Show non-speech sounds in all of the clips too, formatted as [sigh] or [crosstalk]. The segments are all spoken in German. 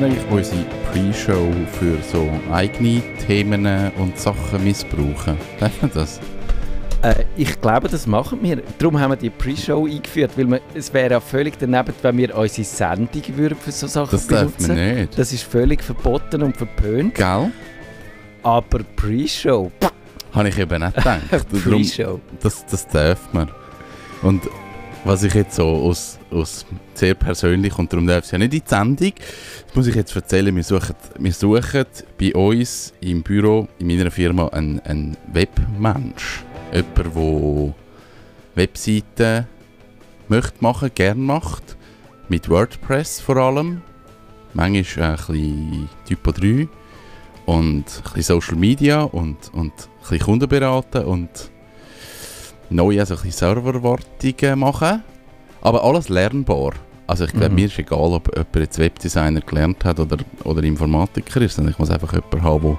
wir eigentlich unsere Pre-Show für so eigene Themen und Sachen missbrauchen? Darf man das? Äh, ich glaube, das machen wir. Darum haben wir die Pre-Show eingeführt, weil wir, es wäre ja völlig daneben, wenn wir unsere Sendung würden für so Sachen Das darf benutzen. man nicht. Das ist völlig verboten und verpönt. Gell? Aber Pre-Show, Habe ich eben nicht gedacht. [laughs] Pre-Show. das, das darf man. Und was ich jetzt so aus, aus sehr persönlich, und darum darf es ja nicht in die Sendung, das muss ich jetzt erzählen, wir suchen, wir suchen bei uns im Büro, in meiner Firma, einen, einen Webmensch. Jemand, der Webseiten möchte machen, gern macht, mit WordPress vor allem. Manchmal ein bisschen Typo 3 und ein bisschen Social Media und, und ein bisschen Kunden beraten und neu also ein Serverwartungen machen. Aber alles lernbar. Also ich glaube, Mhm. mir ist egal, ob jemand jetzt Webdesigner gelernt hat oder, oder Informatiker ist, sondern ich muss einfach jemanden haben, der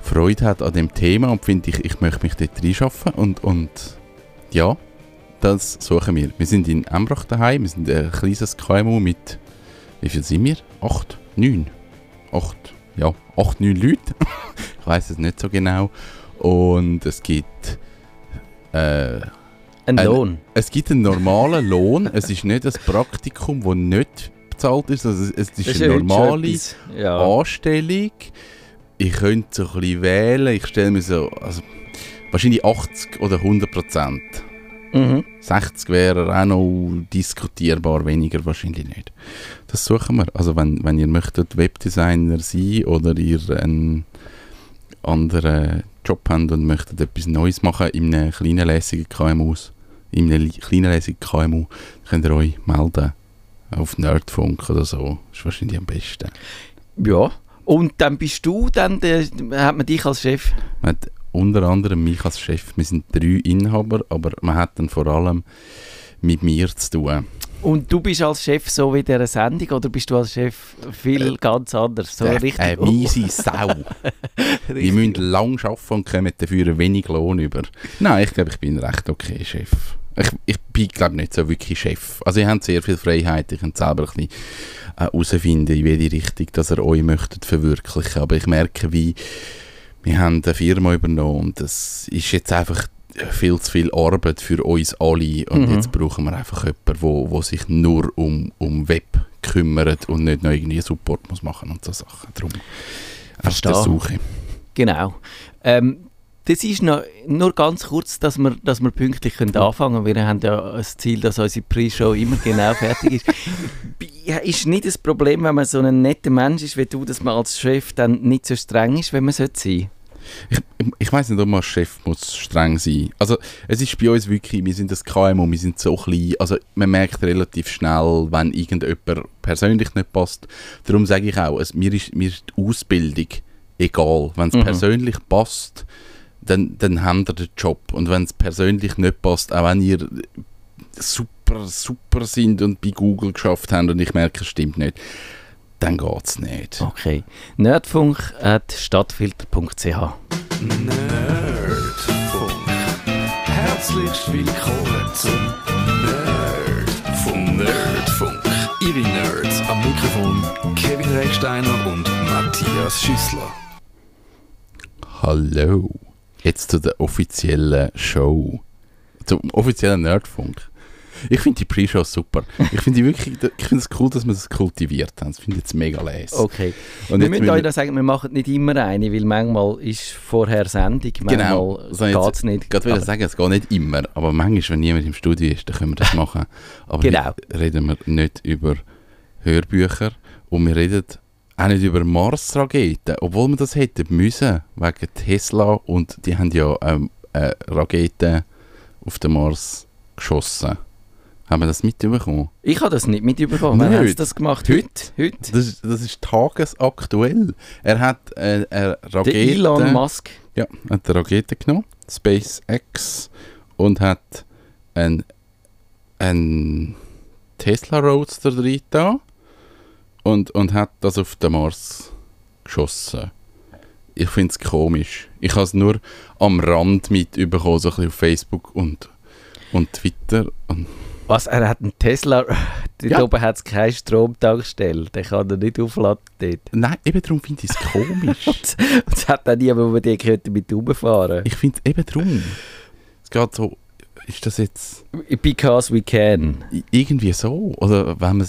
Freude hat an dem Thema und finde, ich, ich möchte mich dort reinschaffen und, und ja, das suchen wir. Wir sind in Embrach daheim, wir sind ein kleines KMU mit, wie viel sind wir? Acht? Neun? Acht? Ja, acht, neun Leute. [laughs] ich weiß es nicht so genau. Und es gibt äh, Ein Ein- Lohn. es gibt einen normalen Lohn. es ist nicht ein Praktikum, das nicht bezahlt ist. Also es, ist Das eine normale. Ja. Anstellung. Ich könnte so ein bisschen wählen. Ich stelle mir so, also wahrscheinlich 80 oder 100 Prozent. Mhm. 60 wäre auch noch diskutierbar, weniger wahrscheinlich nicht. Das suchen wir. Also wenn, wenn ihr möchtet Webdesigner sein oder ihr einen anderen Job habt und möchtet etwas Neues machen in einem kleinen lässigen KMU, in einem kleinen lässigen KMU, könnt ihr euch melden. Auf Nerdfunk oder so. ist wahrscheinlich am besten. Ja. Und dann bist du dann, der, hat man dich als Chef. Man hat unter anderem mich als Chef. Wir sind drei Inhaber, aber man hat dann vor allem mit mir zu tun. Und du bist als Chef so wie dieser Sendung oder bist du als Chef viel ganz anders? So Äh, richtig. Eine miese Sau. [laughs] Die richtig. müssen lang arbeiten und kommen dafür wenig Lohn über. Nein, ich glaube, ich bin recht okay Chef. Ich, ich bin, glaube nicht so wirklich Chef. Also ihr habt sehr viel Freiheit, ihr könnt selber ein bisschen äh, herausfinden, in welche Richtung dass ihr euch möchtet verwirklichen. Aber ich merke, wie wir haben eine Firma übernommen und das ist jetzt einfach viel zu viel Arbeit für uns alle und Mhm. jetzt brauchen wir einfach jemanden, wo, wo sich nur um, um Web kümmert und nicht noch irgendwie Support muss machen und so Sachen. Darum auf der Suche. Genau. Ähm, das ist noch, nur ganz kurz, dass wir, dass wir pünktlich können anfangen können. Wir haben ja das Ziel, dass unsere Pre-Show immer genau fertig ist. [laughs] Ist nicht das Problem, wenn man so ein netter Mensch ist wie du, dass man als Chef dann nicht so streng ist, wenn man sein sollte? Ich, ich weiß nicht, ob man Chef muss streng sein Also es ist bei uns wirklich, wir sind das KMU, wir sind so klein, also man merkt relativ schnell, wenn irgendjemand persönlich nicht passt. Darum sage ich auch, es, mir, ist, mir ist die Ausbildung egal. Wenn es Mhm. persönlich passt, dann, dann habt ihr den Job. Und wenn es persönlich nicht passt, auch wenn ihr super, super sind und bei Google geschafft habt und ich merke, es stimmt nicht, dann geht es nicht. Okay. Nerdfunk at stadtfilter.ch Nerdfunk. Herzlich willkommen zum Nerdfunk. Nerdfunk. Ihre Nerds am Mikrofon Kevin Recksteiner und Matthias Schüssler. Hallo. Jetzt zu der offiziellen Show. Zum offiziellen Nerdfunk. Ich finde die Pre-Show super. Ich finde wirklich, ich finde es cool, dass wir das kultiviert haben. Das finde ich jetzt mega les. Okay. Und wir müssen euch sagen, wir machen nicht immer eine, weil manchmal ist vorher Sendung, manchmal Genau. So jetzt- geht es nicht. Ich Aber- sagen, es geht nicht immer, aber manchmal, wenn niemand im Studio ist, dann können wir das [laughs] machen. Aber Genau. heute reden wir nicht über Hörbücher und wir reden auch nicht über Mars-Raketen, obwohl wir das hätten müssen, wegen Tesla und die haben ja ähm, äh, Raketen auf den Mars geschossen. Haben wir das mitbekommen? Ich habe das nicht mitbekommen. Wann haben sie das gemacht? Heute? Heute? Das, ist- das ist tagesaktuell. Er hat äh, eine Der Rakete... Elon Musk. Ja, hat eine Rakete genommen, SpaceX, und hat ein, ein Tesla Roadster drin da und, und hat das auf den Mars geschossen. Ich finde es komisch. Ich habe es nur am Rand mitbekommen, so ein bisschen auf Facebook und, und Twitter. Und Was? Er hat einen Tesla. dort Ja. oben hat es keine Stromtankstelle. Den kann er nicht aufladen dort. Nein, eben darum finde ich es komisch. [laughs] Und es hat auch niemand, der die könnte mit rumfahren ich finde eben darum. Es geht so, ist das jetzt Because we can. irgendwie so? Oder wenn,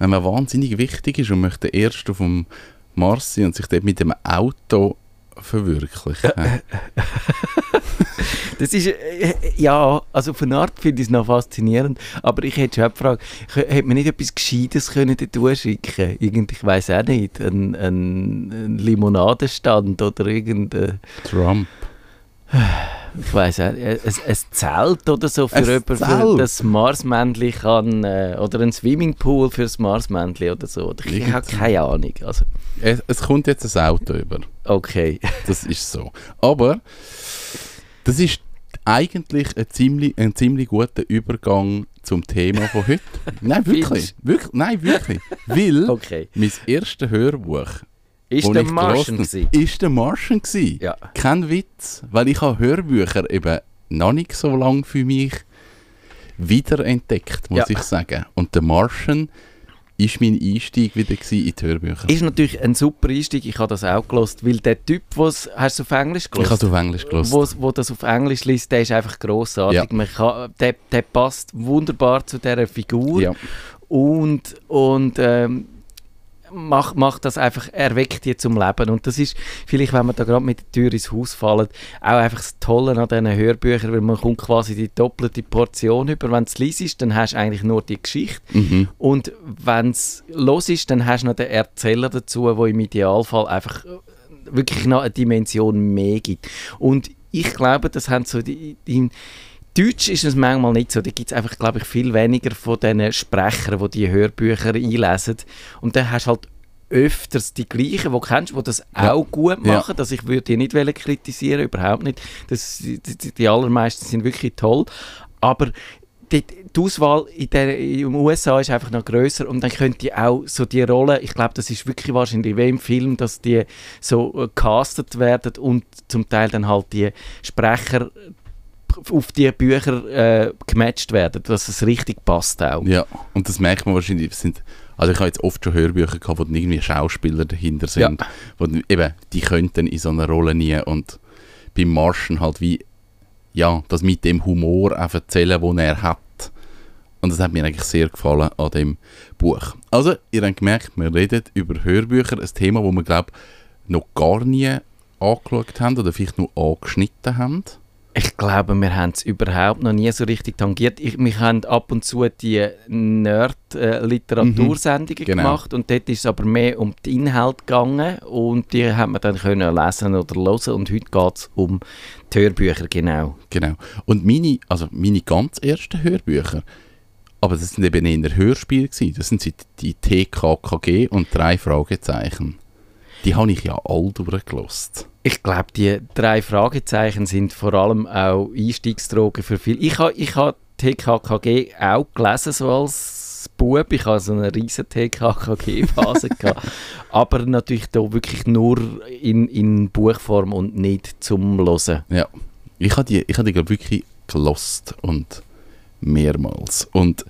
wenn man wahnsinnig wichtig ist und möchte erst auf dem Mars sein und sich dort mit dem Auto verwirklichen. [laughs] [laughs] Das ist, äh, ja, also von Art finde ich es noch faszinierend, aber ich hätte schon gefragt, hätte man nicht etwas Gescheites können dort schicken Irgend, ich weiß auch nicht, ein, ein, ein Limonadenstand oder irgendein, Trump. ich weiß auch, ein, ein Zelt oder so für Ein jemanden, für das Marsmännchen kann, äh, oder ein Swimmingpool für das Marsmännchen oder so. Oder Ich habe keine Ahnung, also, Es, es kommt jetzt ein Auto über. Okay. [laughs] Das ist so. Aber das ist eigentlich ein ziemlich, ein ziemlich guter Übergang zum Thema von heute. [laughs] Nein, wirklich. Wirklich nein, wirklich. Weil [laughs] Okay. mein erstes Hörbuch, Ist der Martian habe, ist der Martian gewesen. Ja. Kein Witz, weil ich habe Hörbücher eben noch nicht so lange für mich wiederentdeckt, muss Ja. ich sagen. Und der Martian ist mein Einstieg wieder in die Hörbücher. Ist natürlich ein super Einstieg, ich habe das auch gelost, weil der Typ, was hast du auf Englisch ich gelost? habe es auf Englisch gelesen. wo, wo das auf Englisch liest, der ist einfach grossartig. Ja. Man kann, der, der passt wunderbar zu dieser Figur Ja. und, und ähm, macht, macht das einfach, erweckt die zum Leben. Und das ist vielleicht, wenn man da gerade mit der Tür ins Haus fällt, auch einfach das Tolle an diesen Hörbüchern, weil man kommt quasi die doppelte Portion über. Wenn es liest ist, dann hast du eigentlich nur die Geschichte. Mhm. Und wenn es los ist, dann hast du noch den Erzähler dazu, wo im Idealfall einfach äh, wirklich noch eine Dimension mehr gibt. Und ich glaube, das haben so die, die Deutsch ist es manchmal nicht so. Da gibt es einfach, glaube ich, viel weniger von diesen Sprechern, die die Hörbücher einlesen. Und dann hast du halt öfters die gleichen, die kennst, die das Ja. auch gut Ja. machen. Also ich würde die nicht kritisieren, überhaupt nicht. Das, die, die, allermeisten sind wirklich toll. Aber die, die Auswahl in der, in den USA ist einfach noch größer und dann könnt ihr auch so die Rollen, ich glaube, das ist wirklich wahrscheinlich wie im Film, dass die so äh, castet werden und zum Teil dann halt die Sprecher auf die Bücher äh, gematcht werden, dass es richtig passt auch. Ja, und das merkt man wahrscheinlich. Sind, also ich habe jetzt oft schon Hörbücher gehabt, wo dann irgendwie Schauspieler dahinter sind. Wo dann, eben, die könnten in so einer Rolle nie. Und beim Martian halt wie, ja, das mit dem Humor auch erzählen, den er hat. Und das hat mir eigentlich sehr gefallen an dem Buch. Also, ihr habt gemerkt, wir reden über Hörbücher, ein Thema, wo wir, glaube noch gar nie angeschaut haben oder vielleicht nur angeschnitten haben. Ich glaube, wir haben es überhaupt noch nie so richtig tangiert. Ich, wir haben ab und zu die Nerd-Literatursendungen Genau. gemacht und dort ist es aber mehr um den Inhalt gegangen und die haben wir dann können lesen oder hören und heute geht es um die Hörbücher, genau. Genau. Und meine, also meine ganz ersten Hörbücher, aber das sind eben eher Hörspiele gewesen. Das sind die TKKG und drei Fragezeichen. Die habe ich ja all durchgelost. Ich glaube, die drei Fragezeichen sind vor allem auch Einstiegsdrogen für viele. Ich habe ich ha TKKG auch gelesen, so als Bub. Ich hatte so eine riesen TKKG-Phase. [laughs] gehabt. Aber natürlich da wirklich nur in, in Buchform und nicht zum Hören. Ja. Ich habe die, ich habe die glaub, wirklich gelost und mehrmals. Und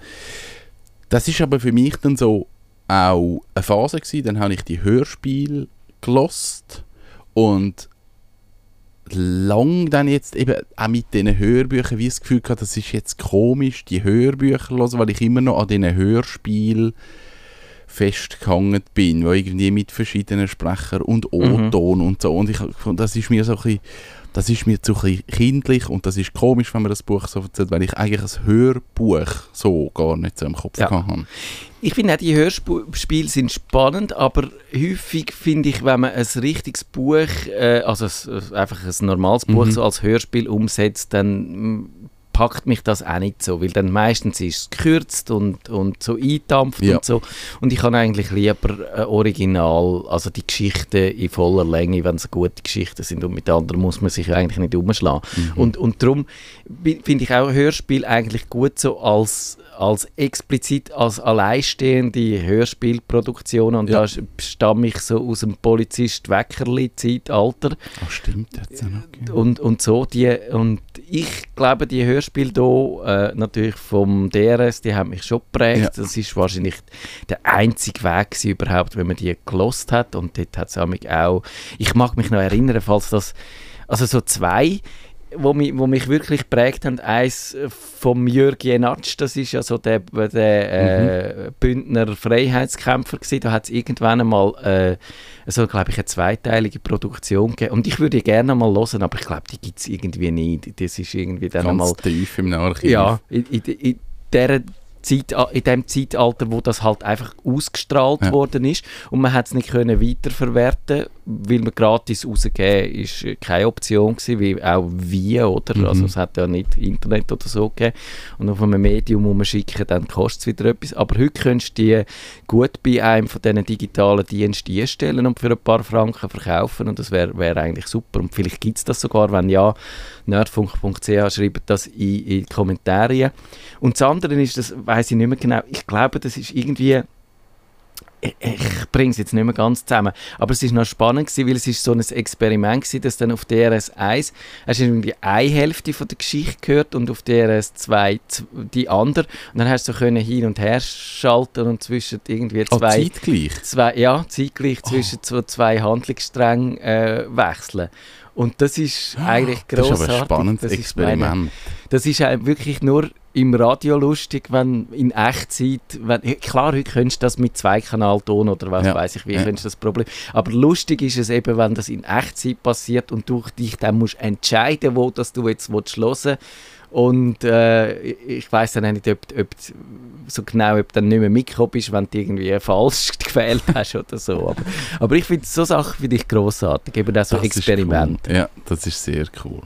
das ist aber für mich dann so auch eine Phase gewesen. Dann habe ich die Hörspiele gelost und lang dann jetzt eben auch mit diesen Hörbüchern wie das Gefühl gehabt, das ist jetzt komisch, die Hörbücher hören, weil ich immer noch an diesen Hörspielen festgehangen bin, wo irgendwie mit verschiedenen Sprechern und O-Ton und so. Und ich das ist mir so ein bisschen, das ist mir zu kindlich und das ist komisch, wenn man das Buch so erzählt, weil ich eigentlich ein Hörbuch so gar nicht so im Kopf Ja. habe. Ich finde auch, die Hörspiele sind spannend, aber häufig finde ich, wenn man ein richtiges Buch, äh, also ein, einfach ein normales Buch Mhm. so als Hörspiel umsetzt, dann packt mich das auch nicht so, weil dann meistens ist es gekürzt und, und so eindampft Ja. und so. Und ich habe eigentlich lieber ein Original, also die Geschichten in voller Länge, wenn es gute Geschichten sind und mit anderen muss man sich eigentlich nicht umschlagen. Mhm. Und, und darum finde ich auch Hörspiel eigentlich gut so als, als explizit als alleinstehende Hörspielproduktion und Ja. da stamme ich so aus dem Polizist-Weckerli-Zeitalter Ach stimmt, jetzt auch noch. gegeben. und, und so. Die, und ich glaube, die Hörspiele Hörspiel hier, äh, natürlich vom DRS, die haben mich schon geprägt. Ja. Das ist wahrscheinlich der einzige Weg gewesen überhaupt, wenn man die gelost hat. Und dort hat es auch, ich mag mich noch erinnern, falls das, also so zwei, wo mich, wo mich wirklich geprägt haben. Eins vom Jörg Jenatsch, das ist ja so der, der äh, Bündner Freiheitskämpfer gewesen. Da hat es irgendwann einmal äh, so, glaube ich, eine zweiteilige Produktion gegeben. Und ich würde gerne mal hören, aber ich glaube, die gibt es irgendwie nicht. Das ist irgendwie dann Ganz einmal... tief im Archiv. Ja, in, in, in, der Zeit, in dem Zeitalter, wo das halt einfach ausgestrahlt Ja. worden ist und man hat es nicht können weiterverwerten, weil man gratis rausgeben ist äh, keine Option gewesen, wie auch wie, oder? Mhm. Also es hat ja nicht Internet oder so gegeben und auf einem Medium, wo man schicken, dann kostet es wieder etwas. Aber heute könntest du die gut bei einem von diesen digitalen Diensten einstellen und für ein paar Franken verkaufen und das wäre wär eigentlich super und vielleicht gibt es das sogar, wenn ja, nerdfunk.ch schreibt das in, in die Kommentare. Und das andere ist, das weiß ich nicht mehr genau, ich glaube, das ist irgendwie, ich, bringe es jetzt nicht mehr ganz zusammen, aber es ist noch spannend gewesen, weil es ist so ein Experiment gewesen, dass dann auf DRS 1 hast du irgendwie eine Hälfte von der Geschichte gehört und auf DRS 2 z- die andere und dann hast du so können hin und her schalten und zwischen irgendwie Oh, zwei zeitgleich. zwei, ja, zeitgleich zwischen so zwei Handlungssträngen äh, wechseln. Und das ist eigentlich Das ist aber ein spannendes Das ist meine- Experiment. das ist wirklich nur im Radio lustig, wenn in Echtzeit, wenn, klar, heute könntest du das mit Zweikanalton oder was Ja. weiß ich, wie Ja. könntest du das Problem. Aber lustig ist es eben, wenn das in Echtzeit passiert und du dich dann musst entscheiden, wo das du jetzt willst hören und äh, ich weiß dann auch nicht, ob, ob so genau, ob du dann nicht mehr mitgekommen bist, wenn du irgendwie [laughs] falsch gewählt hast oder so. Aber, aber ich finde so Sachen finde ich grossartig, eben auch so Das ist Experiment. Cool. Ja, das ist sehr cool.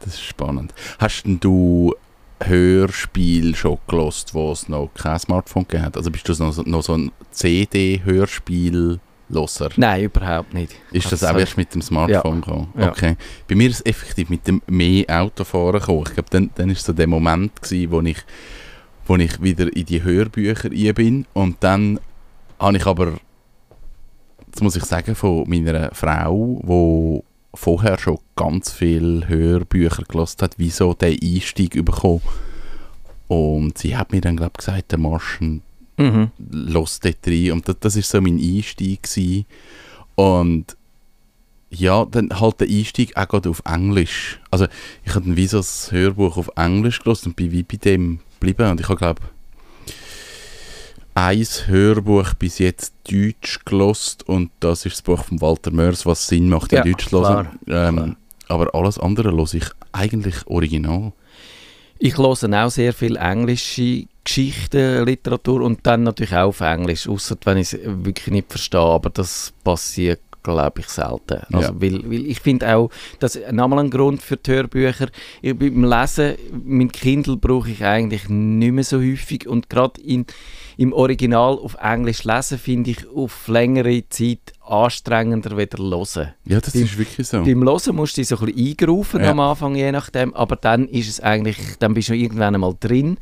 Das ist spannend. Hast denn du Hörspiel schon gelost, wo es noch kein Smartphone gegeben hat? Also bist du noch, so- noch so ein CD-Hörspiel-Loser? Nein, überhaupt nicht. Ist das Also, auch erst mit dem Smartphone gekommen? Ja. Okay. Bei mir ist es effektiv mit dem mehr Autofahren gekommen. Ich glaube, dann, dann ist so der Moment gewesen, wo ich, wo ich wieder in die Hörbücher rein bin und dann habe ich aber, das muss ich sagen, von meiner Frau, die vorher schon ganz viele Hörbücher gelesen hat, wieso der Einstieg bekommen. Und sie hat mir dann, glaube ich, gesagt, der Marschen Mhm. los dort rein. Und das, das ist so mein Einstieg gewesen. Und ja, dann halt der Einstieg auch gerade auf Englisch. Also ich habe dann wie so das Hörbuch auf Englisch gelesen und bin wie bei dem geblieben. Und ich habe glaube ein Hörbuch bis jetzt Deutsch gelost und das ist das Buch von Walter Mörs, was Sinn macht, in Ja, Deutsch zu hören. klar, Ähm, aber alles andere höre ich eigentlich original. Ich höre auch sehr viel englische Geschichten, Literatur und dann natürlich auch auf Englisch, außer wenn ich es wirklich nicht verstehe, aber das passiert glaube ich selten. Also, Ja. weil, weil ich finde auch, das ist nochmal ein Grund für die Hörbücher. Ich, beim Lesen, mein Kindle brauche ich eigentlich nicht mehr so häufig und gerade im Original auf Englisch lesen finde ich auf längere Zeit anstrengender wieder hören. Ja, das Beim- ist wirklich so. Beim Hören musst du dich so ein bisschen eingerufen Ja. am Anfang, je nachdem, aber dann ist es eigentlich, dann bist du irgendwann einmal drin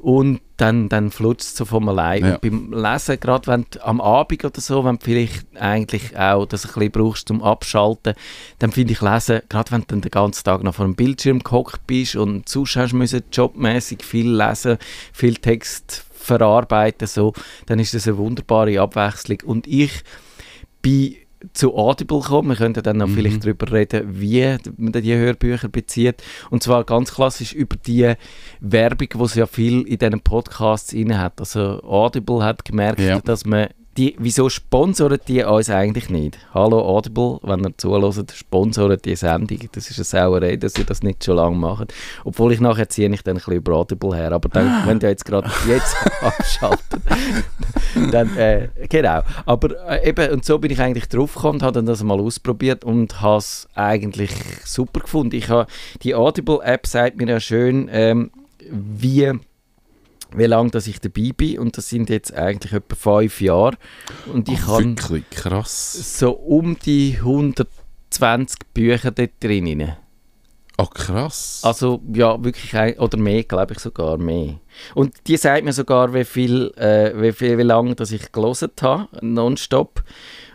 und dann, dann flutscht es so von allein. Ja. Und beim Lesen, gerade wenn du am Abend oder so, wenn du vielleicht eigentlich auch das ein bisschen brauchst zum Abschalten, dann finde ich Lesen, gerade wenn du dann den ganzen Tag noch vor dem Bildschirm gehockt bist und sonst hast müssen jobmäßig viel lesen, viel Text verarbeiten, so, dann ist das eine wunderbare Abwechslung. Und ich bin zu Audible gekommen. Wir könnten dann noch Mhm. vielleicht darüber reden, wie man die Hörbücher bezieht. Und zwar ganz klassisch über die Werbung, die es ja viel in diesen Podcasts inne hat. Also Audible hat gemerkt, Ja. dass man die, wieso sponsoren die uns eigentlich nicht? Hallo Audible, wenn ihr zuhört, sponsoren die Sendung. Das ist eine Sauerei, dass ihr das nicht schon lange macht. Obwohl ich nachher ziehe ich dann ein bisschen über Audible her. Aber dann, wenn ihr jetzt gerade jetzt [laughs] abschaltet, dann, äh, genau. Aber äh, eben, und so bin ich eigentlich drauf gekommen, habe dann das mal ausprobiert und habe es eigentlich super gefunden. Ich habe, die Audible-App sagt mir ja schön, ähm, wie, wie lange dass ich dabei bin und das sind jetzt eigentlich etwa fünf Jahre und ich habe so um die 120 Bücher dort drin. Oh, krass. Also ja, wirklich, ein, oder mehr, glaube ich sogar mehr. Und die sagt mir sogar, wie viel, äh, wie viel, wie lange dass ich gelesen habe, nonstop.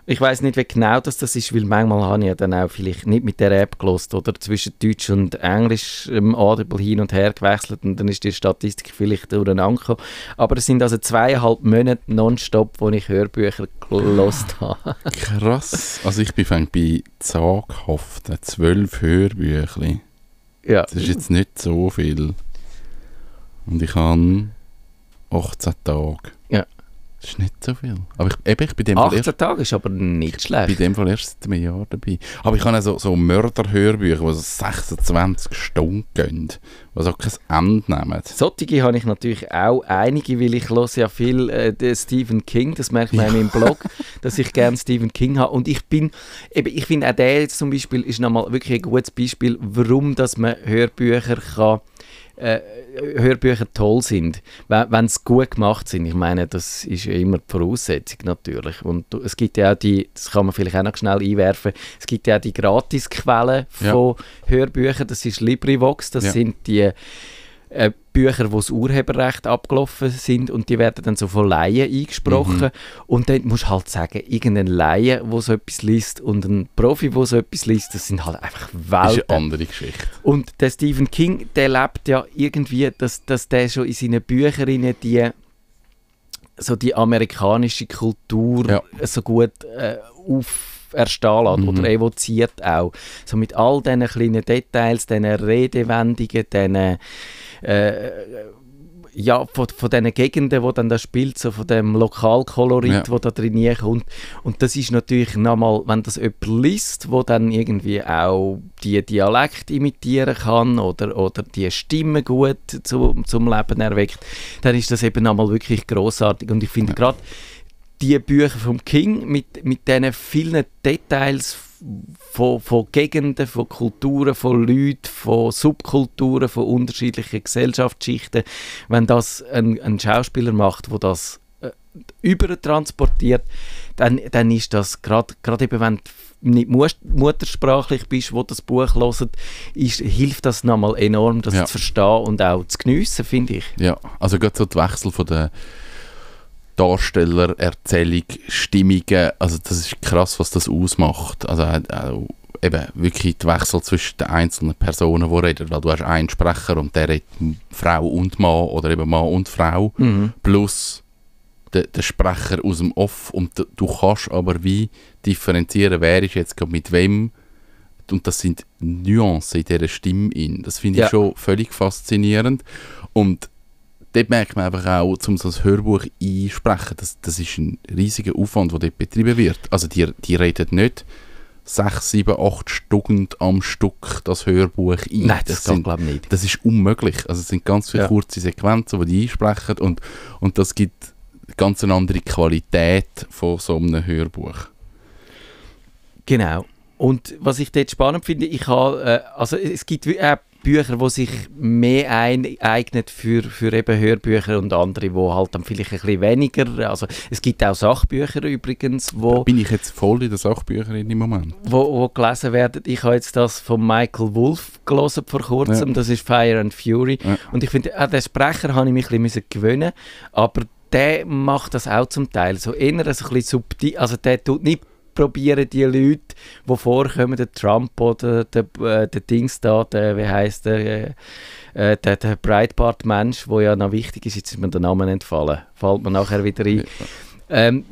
Ich weiß nicht, wie genau das, das ist, weil manchmal habe ich ja dann auch vielleicht nicht mit der App gelost oder zwischen Deutsch und Englisch im Audible hin und her gewechselt und dann ist die Statistik vielleicht durcheinander gekommen. Aber es sind also zweieinhalb Monate nonstop, wo ich Hörbücher gelost [laughs] habe. Krass. Also ich bin fängt bei zaghaften zwölf Hörbüchli. ja. Das ist jetzt nicht so viel. Und ich habe 18 Tage. Ja. Das ist nicht so viel. Aber ich, eben, ich bin dem Fall 18 erst, Tage ist aber nicht bei schlecht. dem Fall erst seit einem Jahr dabei. Aber ich habe auch so, so Mörderhörbücher, die so 26 Stunden gehen, die so kein Ende nehmen. Solche habe ich natürlich auch einige, weil ich höre ja viel äh, Stephen King, das merkt man ja. in meinem Blog, dass ich gerne Stephen King habe und ich bin, eben, ich finde auch der jetzt zum Beispiel ist nochmal wirklich ein gutes Beispiel, warum dass man Hörbücher kann äh, Hörbücher toll sind, wenn sie gut gemacht sind. Ich meine, das ist ja immer die Voraussetzung natürlich. Und es gibt ja auch die, das kann man vielleicht auch noch schnell einwerfen, es gibt ja auch die Gratisquellen von Hörbüchern, das ist LibriVox, das Ja. sind die äh, Bücher, wo das Urheberrecht abgelaufen sind und die werden dann so von Laien eingesprochen Mhm. und dann musst du halt sagen, irgendein Laie, der so etwas liest und ein Profi, der so etwas liest, das sind halt einfach Das ist Welten. eine andere Geschichte. Und der Stephen King, der lebt ja irgendwie, dass, dass der schon in seinen Büchern die so die amerikanische Kultur Ja. so gut äh, auferstehen lässt Mhm. oder evoziert auch. So mit all diesen kleinen Details, diesen Redewendungen, diesen äh, ja, von, von diesen Gegenden, wo dann das spielt, so von dem Lokalkolorit, Ja. wo da drin kommt. Und das ist natürlich nochmal, wenn das jemand liest, wo dann irgendwie auch die Dialekt imitieren kann oder, oder die Stimme gut zu, zum Leben erweckt, dann ist das eben nochmal wirklich großartig. Und ich finde Ja. gerade die Bücher vom King mit, mit diesen vielen Details von, von Gegenden, von Kulturen, von Leuten, von Subkulturen, von unterschiedlichen Gesellschaftsschichten, wenn das ein, ein Schauspieler macht, wo das äh, übertransportiert, dann, dann ist das gerade eben, wenn du nicht muttersprachlich bist, wo das Buch hört, ist, hilft das nochmal enorm, das Ja. zu verstehen und auch zu geniessen, finde ich. Ja, also gerade so die Wechsel von der Darsteller, Erzählung, Stimmungen, also das ist krass, was das ausmacht. Also auch, auch eben wirklich die Wechsel zwischen den einzelnen Personen, die reden, weil du hast einen Sprecher und der redet Frau und Mann oder eben Mann und Frau plus der, der Sprecher aus dem Off und d- du kannst aber wie differenzieren, wer ist jetzt gerade mit wem und das sind Nuancen in dieser Stimme in. Das finde ich Ja. schon völlig faszinierend und dort merkt man einfach auch, um so ein Hörbuch einsprechen, das, das ist ein riesiger Aufwand, der dort betrieben wird. Also die, die reden nicht sechs, sieben, acht Stunden am Stück das Hörbuch ein. Nein, das, sind, glaube ich nicht. das ist unmöglich. Also es sind ganz viele Ja. kurze Sequenzen, die die einsprechen und, und das gibt ganz eine andere Qualität von so einem Hörbuch. Genau. Und was ich dort spannend finde, ich habe, äh, also es gibt auch Bücher, die sich mehr ein, eignen für, für eben Hörbücher und andere, die halt dann vielleicht ein bisschen weniger, also es gibt auch Sachbücher übrigens, Da wo, bin ich jetzt voll in den Sachbüchern im Moment. wo, wo gelesen werden. Ich habe jetzt das von Michael Wolff gelesen vor kurzem, Ja. das ist Fire and Fury. Ja. Und ich finde, an den Sprecher habe ich mich ein bisschen gewöhnen aber der macht das auch zum Teil so eher so ein bisschen subtil, also der tut nicht probieren die Leute, die vorkommen, der Trump oder der, äh, der Dings da, der, wie heißt der, äh, äh, der, der Breitbart-Mensch, wo ja noch wichtig ist, jetzt ist mir der Name entfallen, fällt mir nachher wieder ein. Ähm,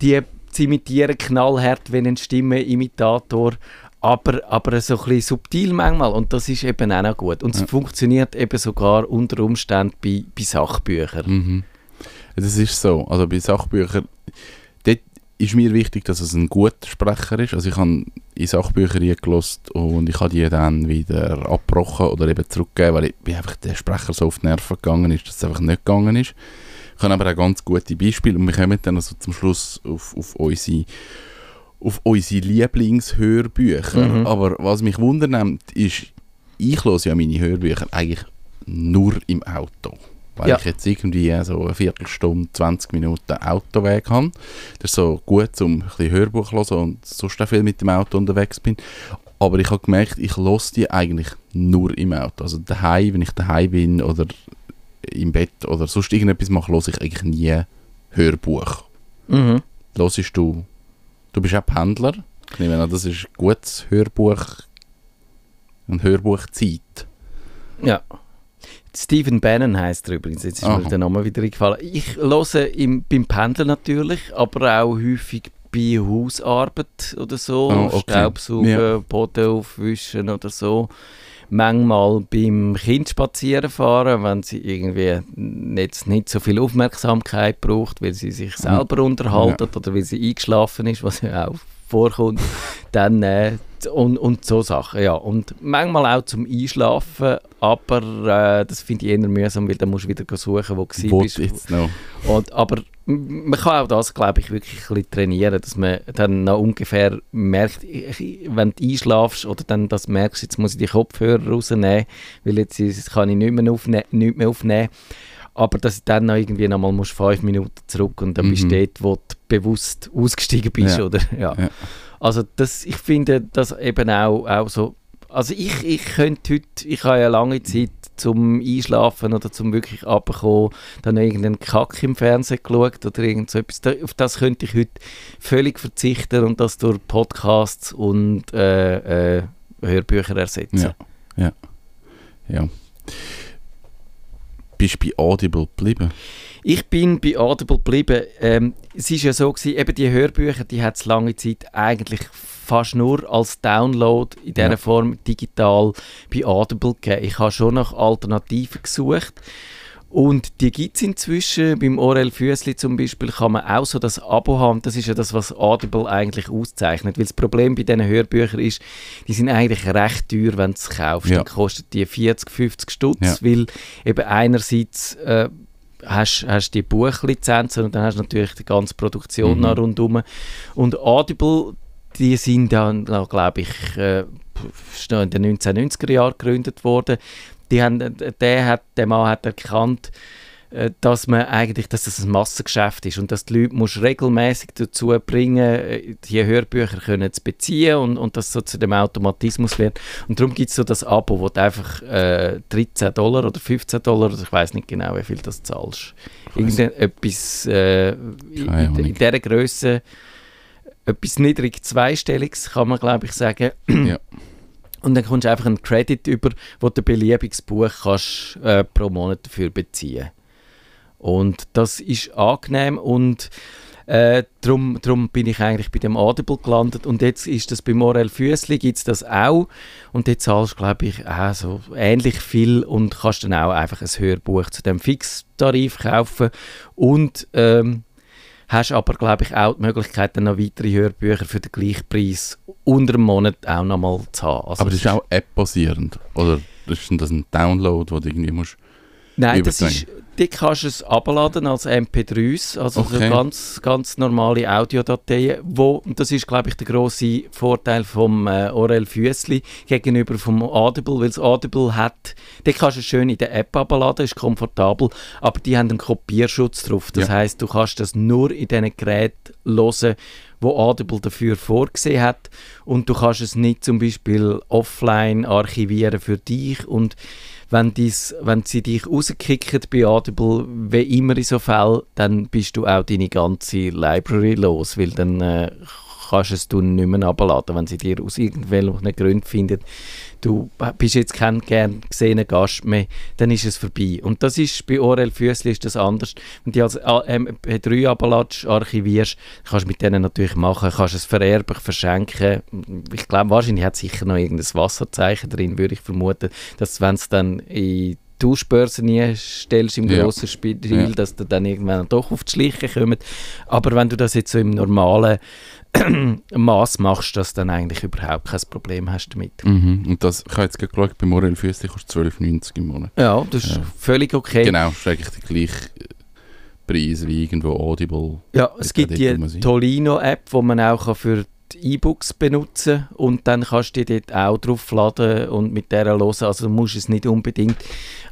die sie imitieren knallhart wie ein Stimmenimitator, aber, aber so ein bisschen subtil manchmal und das ist eben auch noch gut. Und es Ja. funktioniert eben sogar unter Umständen bei, bei Sachbüchern. Mhm. Das ist so. Also bei Sachbüchern, ist mir wichtig, dass es ein guter Sprecher ist. Also ich habe in Sachbücher reingelost und ich habe die dann wieder abgebrochen oder eben zurückgegeben, weil ich bin einfach der Sprecher so auf die Nerven gegangen ist, dass es einfach nicht gegangen ist. Ich habe aber auch ganz gute Beispiele und wir kommen dann also zum Schluss auf, auf unsere auf unsere Lieblingshörbücher. Mhm. Aber was mich wundernimmt, ist, ich höre ja meine Hörbücher eigentlich nur im Auto. Weil Ja. ich jetzt irgendwie so eine Viertelstunde, 20 Minuten Autoweg habe. Das ist so gut, um ein bisschen Hörbuch zu hören und sonst auch viel mit dem Auto unterwegs bin. Aber ich habe gemerkt, ich höre die eigentlich nur im Auto. Also daheim, wenn ich daheim bin oder im Bett oder sonst irgendetwas mache, höre ich eigentlich nie Hörbuch. Mhm. Hörst du Du bist auch Pendler. Ich nehme an, das ist ein gutes Hörbuch, eine Hörbuchzeit. Ja. Stephen Bannon heißt er übrigens, jetzt ist Aha. mir der Name wieder eingefallen. Ich höre im, beim Pendeln natürlich, aber auch häufig bei Hausarbeit oder so, Oh, okay. Staubsaugen, Ja. Boden aufwischen oder so. Manchmal beim Kind spazieren fahren, wenn sie irgendwie jetzt nicht so viel Aufmerksamkeit braucht, weil sie sich selber unterhalten oder weil sie eingeschlafen ist, was ja auch vorkommt. Dann, äh, und, und so Sachen, ja. Und manchmal auch zum Einschlafen, aber äh, das finde ich eher mühsam, weil dann musst du wieder suchen, wo du bist. jetzt noch? Und, aber man kann auch das, glaube ich, wirklich ein bisschen trainieren, dass man dann noch ungefähr merkt, wenn du einschlafst oder dann das merkst, jetzt muss ich die Kopfhörer rausnehmen, weil jetzt kann ich nicht mehr, aufne nicht mehr aufnehmen. Aber dass du dann noch irgendwie noch mal musst fünf Minuten zurück und dann bist du Mhm. dort, wo du bewusst ausgestiegen bist, Ja. oder? Ja. Ja. Also das, ich finde das eben auch, auch so, also ich, ich könnte heute, ich habe ja lange Zeit zum Einschlafen oder zum wirklich abkommen, dann noch irgendeinen Kack im Fernsehen geschaut oder irgend so etwas. Auf das könnte ich heute völlig verzichten und das durch Podcasts und äh, äh, Hörbücher ersetzen. Ja. Ja. ja. Bist du bei Audible geblieben? Ich bin bei Audible geblieben. Ähm, es ist ja so gewesen, eben die Hörbücher, die hat es lange Zeit eigentlich fast nur als Download in dieser Ja. Form digital bei Audible gegeben. Ich habe schon nach Alternativen gesucht. Und die gibt es inzwischen. Beim Orel Füssli zum Beispiel kann man auch so das Abo haben. Das ist ja das, was Audible eigentlich auszeichnet. Weil das Problem bei diesen Hörbüchern ist, die sind eigentlich recht teuer, wenn du es kaufst. Ja. Dann kostet die 40, 50 Stutz, Ja. weil eben einerseits äh, hast, hast die Buchlizenzen und dann hast du natürlich die ganze Produktion Mhm. rundherum. Und Audible, die sind dann, glaube ich, äh, in den 1990er Jahren gegründet worden. Die haben, äh, der, hat, der Mann hat erkannt, äh, dass man eigentlich, dass das ein Massengeschäft ist und dass die Leute musst regelmäßig dazu bringen, äh, die Hörbücher können zu beziehen und, und dass so zu dem Automatismus wird. Und darum gibt es so das Abo, wo du einfach äh, 13 Dollar oder 15 Dollar, oder ich weiß nicht genau, wie viel das zahlst. Irgendetwas äh, in, in, in dieser Größe, etwas niedrig zweistelliges, kann man glaube ich sagen. Ja. [clears throat] Und dann kommst du einfach einen Credit über, wo du beliebiges Buch kannst, äh, pro Monat dafür beziehen. Und das ist angenehm und äh, darum, darum bin ich eigentlich bei dem Audible gelandet. Und jetzt ist das bei Morel Füssli gibt das auch. Und jetzt zahlst du glaube ich auch so ähnlich viel und kannst dann auch einfach ein Hörbuch zu dem Fixtarif kaufen. Und ähm, hast aber glaube ich auch die Möglichkeit dann noch weitere Hörbücher für den gleichen Preis unter einem Monat auch nochmal zu haben. Also Aber das ist auch App-basierend. Oder ist das ein Download, wo du irgendwie musst... Nein, das ist, die kannst du es abladen als MP3s, also so Okay. ganz, ganz normale Audiodateien, wo, und das ist glaube ich der grosse Vorteil vom äh, Orel Füssli gegenüber vom Audible, weil das Audible hat, die kannst du schön in der App abladen, ist komfortabel, aber die haben einen Kopierschutz drauf, das Ja. heißt, du kannst das nur in diesen Geräten hören, wo Audible dafür vorgesehen hat. Und du kannst es nicht zum Beispiel offline archivieren für dich. Und wenn, dies, wenn sie dich rauskicken bei Audible, wie immer in so Fällen, dann bist du auch deine ganze Library los, weil dann äh, kannst du es du nicht mehr abladen, wenn sie dir aus irgendwelchen Gründen finden, du bist jetzt kein gern gesehener Gast mehr, dann ist es vorbei. Und das ist bei Orel Füssli ist das anders. Wenn du die als MP3 abladest, archivierst, kannst du mit denen natürlich machen, kannst es vererben, verschenken. Ich glaube, wahrscheinlich hat sicher noch irgendein Wasserzeichen drin, würde ich vermuten, dass wenn es dann in die Tauschbörse nie stellst im Ja. grossen Stil, Ja. dass du dann irgendwann doch auf die Schliche kommt. Aber wenn du das jetzt so im normalen [clears throat] Maß machst, dass du dann eigentlich überhaupt kein Problem hast damit. Mhm. Und das, ich habe jetzt gerade geschaut, bei Morel Füssli kostet 12,90 im Monat. Ja, das ist Ja. völlig okay. Genau, das ist eigentlich der gleiche Preis wie irgendwo Audible. Ja, es gibt die. Tolino-App, die man auch für die E-Books benutzen kann und dann kannst du die dort auch draufladen und mit der hören. Also du musst es nicht unbedingt.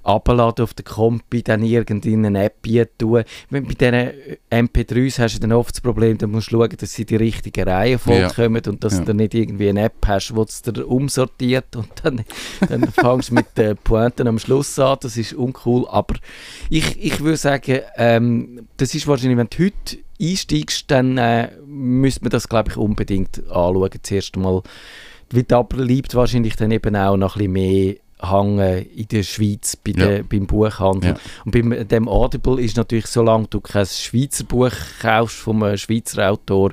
Abladen auf der Kompi, dann irgendeine App tun. Bei diesen MP3s hast du dann oft das Problem, du musst schauen, dass sie die richtige Reihenfolge Ja. kommen und dass Ja. du nicht irgendwie eine App hast, die es dir umsortiert und dann, dann fängst du mit den Pointen am Schluss an. Das ist uncool, aber ich, ich würde sagen, ähm, das ist wahrscheinlich, wenn du heute einsteigst, dann äh, müsste man das, glaube ich, unbedingt anschauen. Zuerst mal, weil da bleibt wahrscheinlich dann eben auch noch ein bisschen mehr hängen in der Schweiz bei Ja. beim Buchhandel. Ja. Und beim dem Audible ist natürlich, solange du kein Schweizer Buch kaufst von einem Schweizer Autor,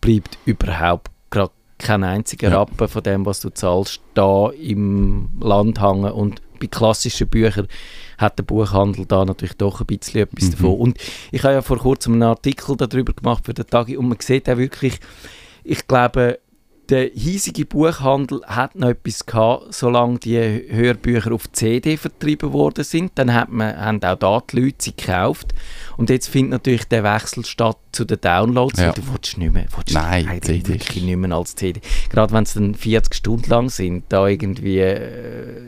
bleibt überhaupt gerade kein einziger Ja. Rappen von dem, was du zahlst, da im Land hängen. Und bei klassischen Büchern hat der Buchhandel da natürlich doch ein bisschen etwas Mhm. davon. Und ich habe ja vor kurzem einen Artikel darüber gemacht für den Tag und man sieht auch wirklich, ich glaube, der hiesige Buchhandel hat noch etwas gehabt, solange die Hörbücher auf CD vertrieben worden sind. Dann hat man, haben auch da die Leute sie gekauft. Und jetzt findet natürlich der Wechsel statt zu den Downloads. Ja. Du willst nicht mehr, willst Nein, eigentlich CD wirklich nicht mehr als CD. Gerade wenn es dann 40 Stunden lang sind, da irgendwie äh,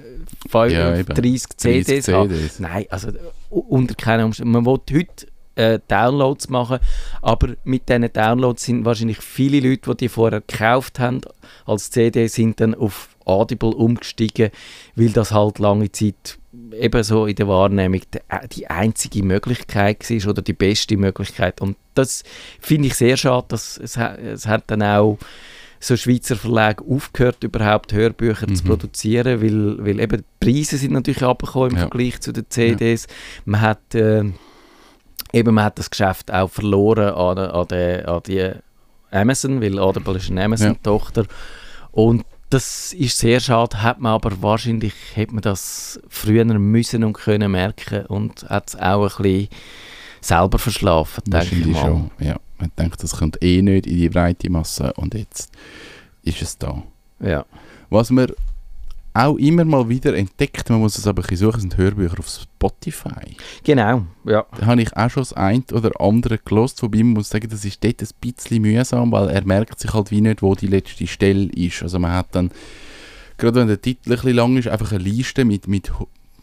Ja, eben. 30 CDs 30 haben. CDs. Nein, also unter keinen Umständen. Man will heute äh, Downloads machen, aber mit diesen Downloads sind wahrscheinlich viele Leute, die die vorher gekauft haben als CD, sind dann auf Audible umgestiegen, weil das halt lange Zeit eben so in der Wahrnehmung die, äh, die einzige Möglichkeit war oder die beste Möglichkeit. Und das finde ich sehr schade, dass es, es hat dann auch so Schweizer Verlage aufgehört, überhaupt Hörbücher zu Mhm. produzieren, weil, weil eben die Preise sind natürlich abgekommen im Ja. Vergleich zu den CDs. Man hat äh, eben man hat das Geschäft auch verloren an, an, die, an die Amazon, weil Audible ist eine Amazon-Tochter. Und das ist sehr schade, hat man aber wahrscheinlich hätte man das früher müssen und können merken und hat es auch ein bisschen selber verschlafen, denke ich mal. schon. Ja, man denkt, das kommt eh nicht in die breite Masse und jetzt ist es da. Ja. Was man auch immer mal wieder entdeckt, man muss es aber ein bisschen suchen, sind Hörbücher auf Spotify. Genau, ja. Da habe ich auch schon das ein oder andere gelost, wobei man muss sagen, das ist dort ein bisschen mühsam, weil er merkt sich halt wie nicht, wo die letzte Stelle ist. Also man hat dann, gerade wenn der Titel ein bisschen lang ist, einfach eine Liste mit, mit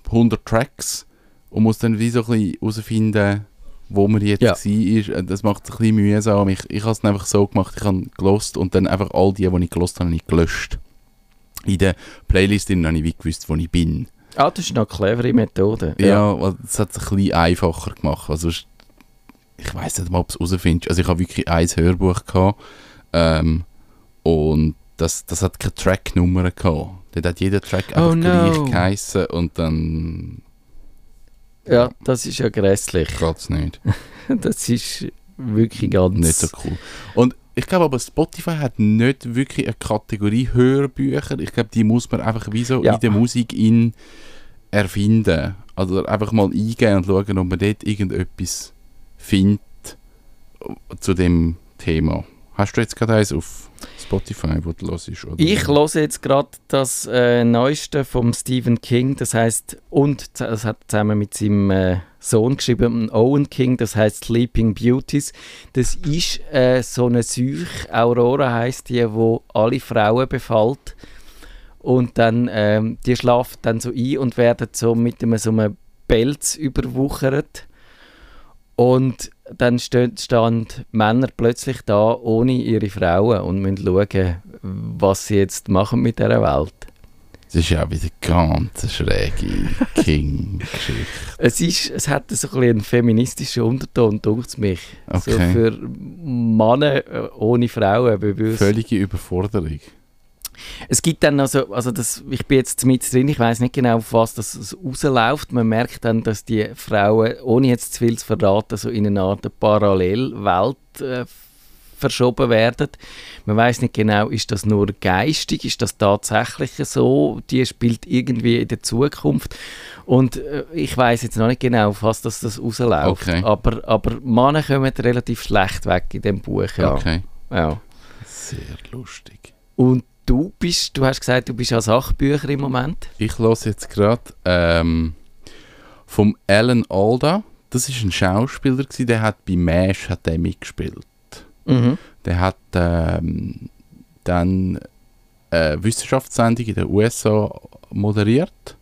100 Tracks und muss dann wie so ein bisschen herausfinden, wo man jetzt Ja. war. Das macht es ein bisschen mühsam. Ich, ich habe es einfach so gemacht, ich habe gelost und dann einfach all die, die ich gelost habe, habe ich gelöscht. In der Playlist drin habe ich wie gewusst, wo ich bin. Ah, das ist eine clevere Methode. Ja, weil das hat es ein bisschen einfacher gemacht. Also ich weiß nicht mal, ob es rausfindest. Also ich habe wirklich ein Hörbuch gehabt ähm, und das, das hat keine Tracknummer gehabt. Dort hat jeder Track Oh einfach no. gleich geheissen und dann Ja, das ist ja grässlich. geht es nicht. [laughs] Das ist wirklich ganz... Nicht so cool. Und ich glaube aber, Spotify hat nicht wirklich eine Kategorie Hörbücher. Ich glaube, die muss man einfach wie so Ja. in der Musik in erfinden. Also einfach mal eingehen und schauen, ob man dort irgendetwas findet zu dem Thema. Hast du jetzt gerade eins auf Spotify, wo du hörst? Oder? Ich höre jetzt gerade das äh, Neueste vom Stephen King, das heißt und das hat zusammen mit seinem äh, Sohn geschrieben, Owen King, das heißt Sleeping Beauties. Das ist äh, so eine Seuche, Aurora heißt die, wo alle Frauen befällt und dann ähm, die schlafen dann so ein und werden so mit einem, so einem Pelz überwuchert und dann stehen, stehen Männer plötzlich da ohne ihre Frauen und müssen schauen, was sie jetzt machen mit dieser Welt. Das ist ja auch wieder ganz schräge [laughs] King-Geschichte. Es, ist, es hat so ein einen feministischen Unterton, dunkt mich. So Okay. für Männer ohne Frauen. bewusst. Völlige Überforderung. Es gibt dann also, also das, ich bin jetzt mit drin, ich weiß nicht genau, auf was das rausläuft. Man merkt dann, dass die Frauen, ohne jetzt zu viel zu verraten, so in eine Art Parallelwelt äh, verschoben werden. Man weiß nicht genau, ist das nur geistig, ist das tatsächlich so? Die spielt irgendwie in der Zukunft. Und äh, ich weiß jetzt noch nicht genau, auf was das, das rausläuft. Okay. Aber, aber Männer kommen relativ schlecht weg in dem Buch. Ja. Okay. Ja. Sehr lustig. Und du bist, du hast gesagt, du bist an Sachbücher im Moment. Ich höre jetzt gerade ähm, vom Alan Alda. Das ist ein Schauspieler, gewesen, der hat bei MASH hat der mitgespielt. Mhm. Der hat ähm, dann eine Wissenschaftssendung in den USA moderiert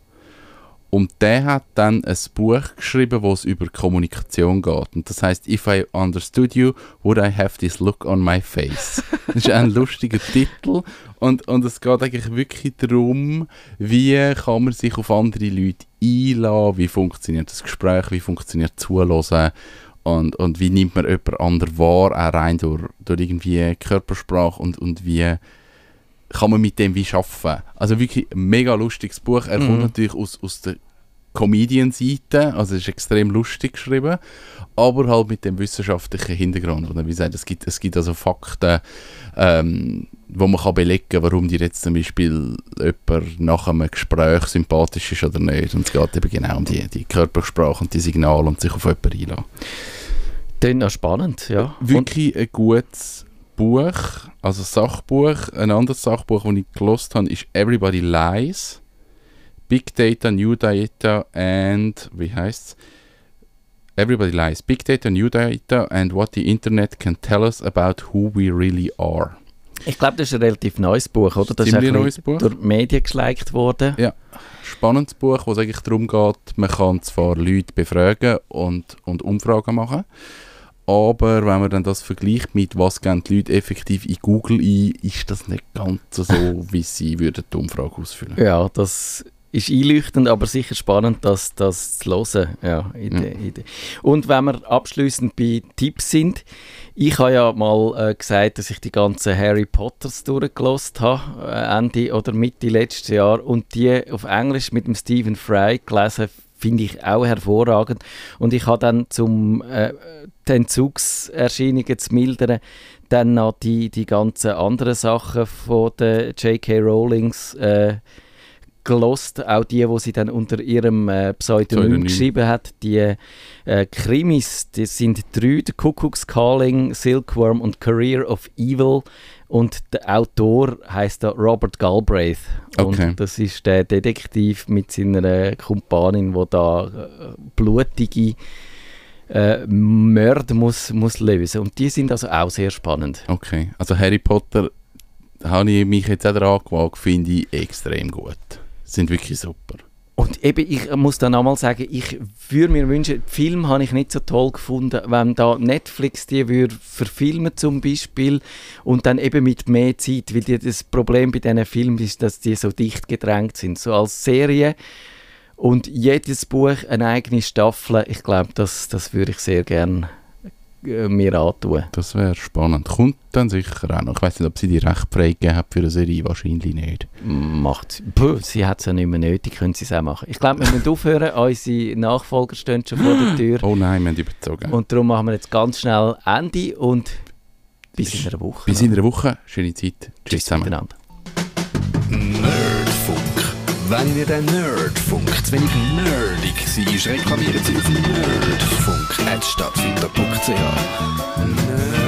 Und der hat dann ein Buch geschrieben, wo es über Kommunikation geht. Und das heißt, If I understood you, would I have this look on my face? [laughs] das ist ein lustiger Titel. Und, und es geht eigentlich wirklich darum, wie kann man sich auf andere Leute einladen, wie funktioniert das Gespräch, wie funktioniert Zuhören und, und wie nimmt man jemand anderen wahr, auch rein durch, durch irgendwie Körpersprache und, und wie kann man mit dem wie arbeiten. Also wirklich ein mega lustiges Buch. Er Mhm. kommt natürlich aus, aus der Comedian-Seite, also es ist extrem lustig geschrieben, aber halt mit dem wissenschaftlichen Hintergrund. Und wie gesagt, es gibt, es gibt also Fakten, ähm, wo man kann belegen kann, warum dir jetzt zum Beispiel jemand nach einem Gespräch sympathisch ist oder nicht. Und es geht eben genau um die, die Körpersprache und die Signale und sich auf jemanden einlassen. Klingt noch spannend, ja. Und, Wirklich ein gutes Buch, also Sachbuch. Ein anderes Sachbuch, das ich gelost habe, ist Everybody Lies. Big Data, New Data and, wie heißt's? Everybody Lies. Big Data, New Data and what the Internet can tell us about who we really are. ich glaube, das ist ein relativ neues Buch, oder? Das Ziemlich ist ein neues Buch. durch die Medien geschleicht worden. Spannendes Buch, wo es eigentlich darum geht, man kann zwar Leute befragen und, und Umfragen machen, aber wenn man dann das vergleicht mit was geben die Leute effektiv in Google ein, ist das nicht ganz so, [laughs] wie sie würden die Umfrage ausfüllen. Ja, das ist einleuchtend, aber sicher spannend, das, das zu hören. Ja, in der- in der- Und wenn wir abschließend bei Tipps sind, ich habe ja mal äh, gesagt, dass ich die ganzen Harry Potters durchgelost habe, äh, Ende oder Mitte letztes Jahr, und die auf Englisch mit dem Stephen Fry gelesen, finde ich auch hervorragend. Und ich habe dann zum äh, die Entzugserscheinungen zu mildern, dann noch die, die ganzen anderen Sachen von der J.K. Rowlings äh, gelost, auch die, wo sie dann unter ihrem äh, Pseudonym, Pseudonym. geschrieben hat. Die äh, Krimis, die sind drei, der Kuckuck's Calling, Silkworm und Career of Evil. Und der Autor heißt da Robert Galbraith. Okay. Und das ist der Detektiv mit seiner Kumpanin, wo da äh, blutige äh, Mörder muss, muss lösen. Und die sind also auch sehr spannend. Okay, also Harry Potter habe ich mich jetzt auch daran gewagt, finde ich extrem gut. Sind wirklich super. Und eben, ich muss dann einmal sagen, ich würde mir wünschen, Film habe ich nicht so toll gefunden, wenn da Netflix die würde verfilmen zum Beispiel und dann eben mit mehr Zeit, weil die, das Problem bei diesen Filmen ist, dass die so dicht gedrängt sind, so als Serie und jedes Buch eine eigene Staffel, ich glaube, das, das würde ich sehr gerne äh, mir antun. Das wäre spannend. Kommt dann sicher auch noch. Ich weiß nicht, ob sie die Recht freigegeben hat für eine Serie. Wahrscheinlich nicht. Macht, Puh, sie hat es ja nicht mehr nötig, können sie es auch machen. Ich glaube, wir müssen [laughs] aufhören, unsere Nachfolger stehen schon vor der Tür. Oh nein, wir haben überzogen. Und darum machen wir jetzt ganz schnell Ende und bis in einer Woche. Bis in einer Woche. Schöne Zeit. Tschüss zusammen. miteinander. Wenn ihr den Nerdfunk zu wenig nerdig seid, reklamiert sie auf nerdfunk.stadtfinder.ch. Nerd